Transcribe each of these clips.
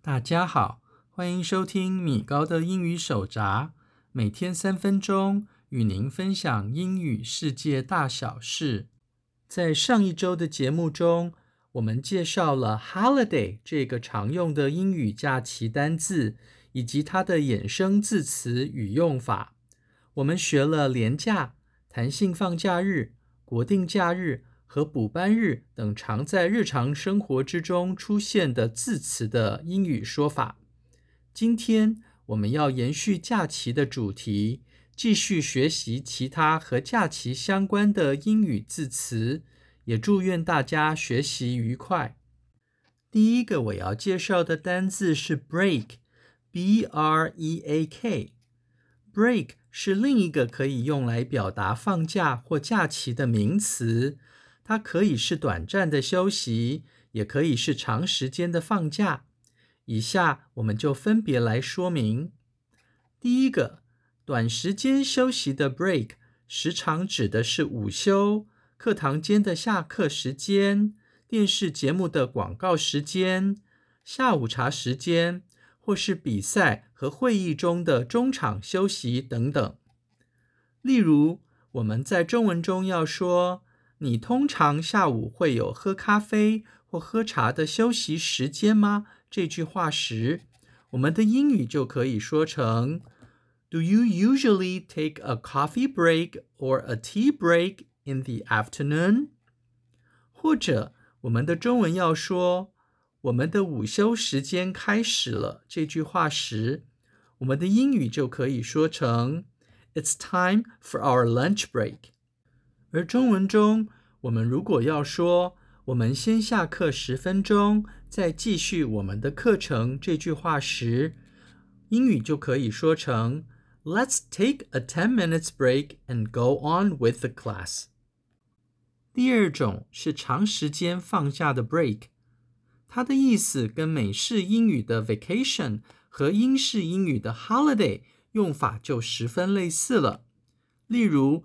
大家好，欢迎收听米高的英语手札，每天三分钟与您分享英语世界大小事。在上一周的节目中，我们介绍了 holiday 这个常用的英语假期单字，以及它的衍生字词与用法。我们学了连假、弹性放假日、国定假日和补班日等常在日常生活之中出现的字词的英语说法。今天我们要延续假期的主题，继续学习其他和假期相关的英语字词，也祝愿大家学习愉快。第一个我要介绍的单字是 break，B-R-E-A-K。break 是另一个可以用来表达放假或假期的名词。它可以是短暂的休息，也可以是长时间的放假。以下我们就分别来说明。第一个，短时间休息的 break 时常指的是午休、课堂间的下课时间、电视节目的广告时间、下午茶时间，或是比赛和会议中的中场休息等等。例如，我们在中文中要说，你通常下午会有喝咖啡或喝茶的休息时间吗？这句话时，我们的英语就可以说成：Do you usually take a coffee break or a tea break in the afternoon？或者，我们的中文要说我们的午休时间开始了这句话时，我们的英语就可以说成：It's time for our lunch break。而中文中，我们如果要说“我们先下课十分钟，再继续我们的课程”这句话时，英语就可以说成 “Let's take a ten minutes break and go on with the class”。第二种是长时间放假的 break，它的意思跟美式英语的 vacation 和英式英语的 holiday 用法就十分类似了。例如，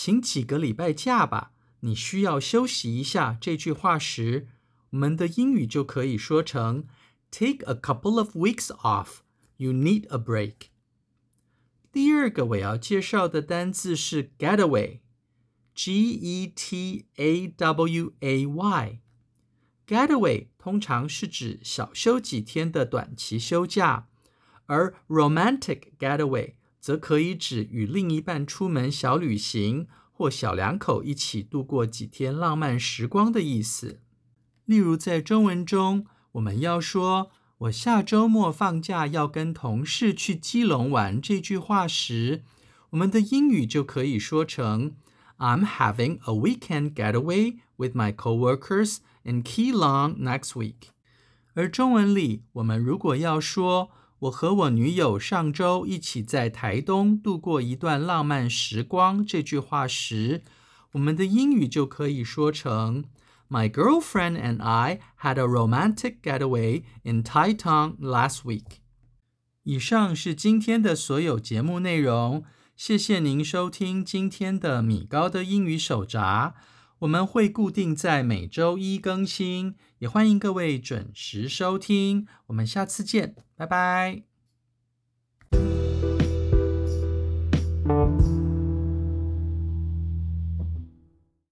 请几个礼拜假吧，你需要休息一下。这句话时，我们的英语就可以说成 Take a couple of weeks off. You need a break. 第二个我要介绍的单字是 getaway，G-E-T-A-W-A-Y。getaway 通常是指小休几天的短期休假，而 romantic getaway。则可以指与另一半出门小旅行，或小两口一起度过几天浪漫时光的意思。例如，在中文中，我们要说“我下周末放假要跟同事去基隆玩”这句话时，我们的英语就可以说成 “I'm having a weekend getaway with my coworkers in Keelung next week”。而中文里，我们如果要说，我和我女友上周一起在台东度过一段浪漫时光。这句话时，我们的英语就可以说成：My girlfriend and I had a romantic getaway in Taitung last week。以上是今天的所有节目内容，谢谢您收听今天的米高的英语手札。我们会固定在每周一更新，也欢迎各位准时收听。我们下次见，拜拜。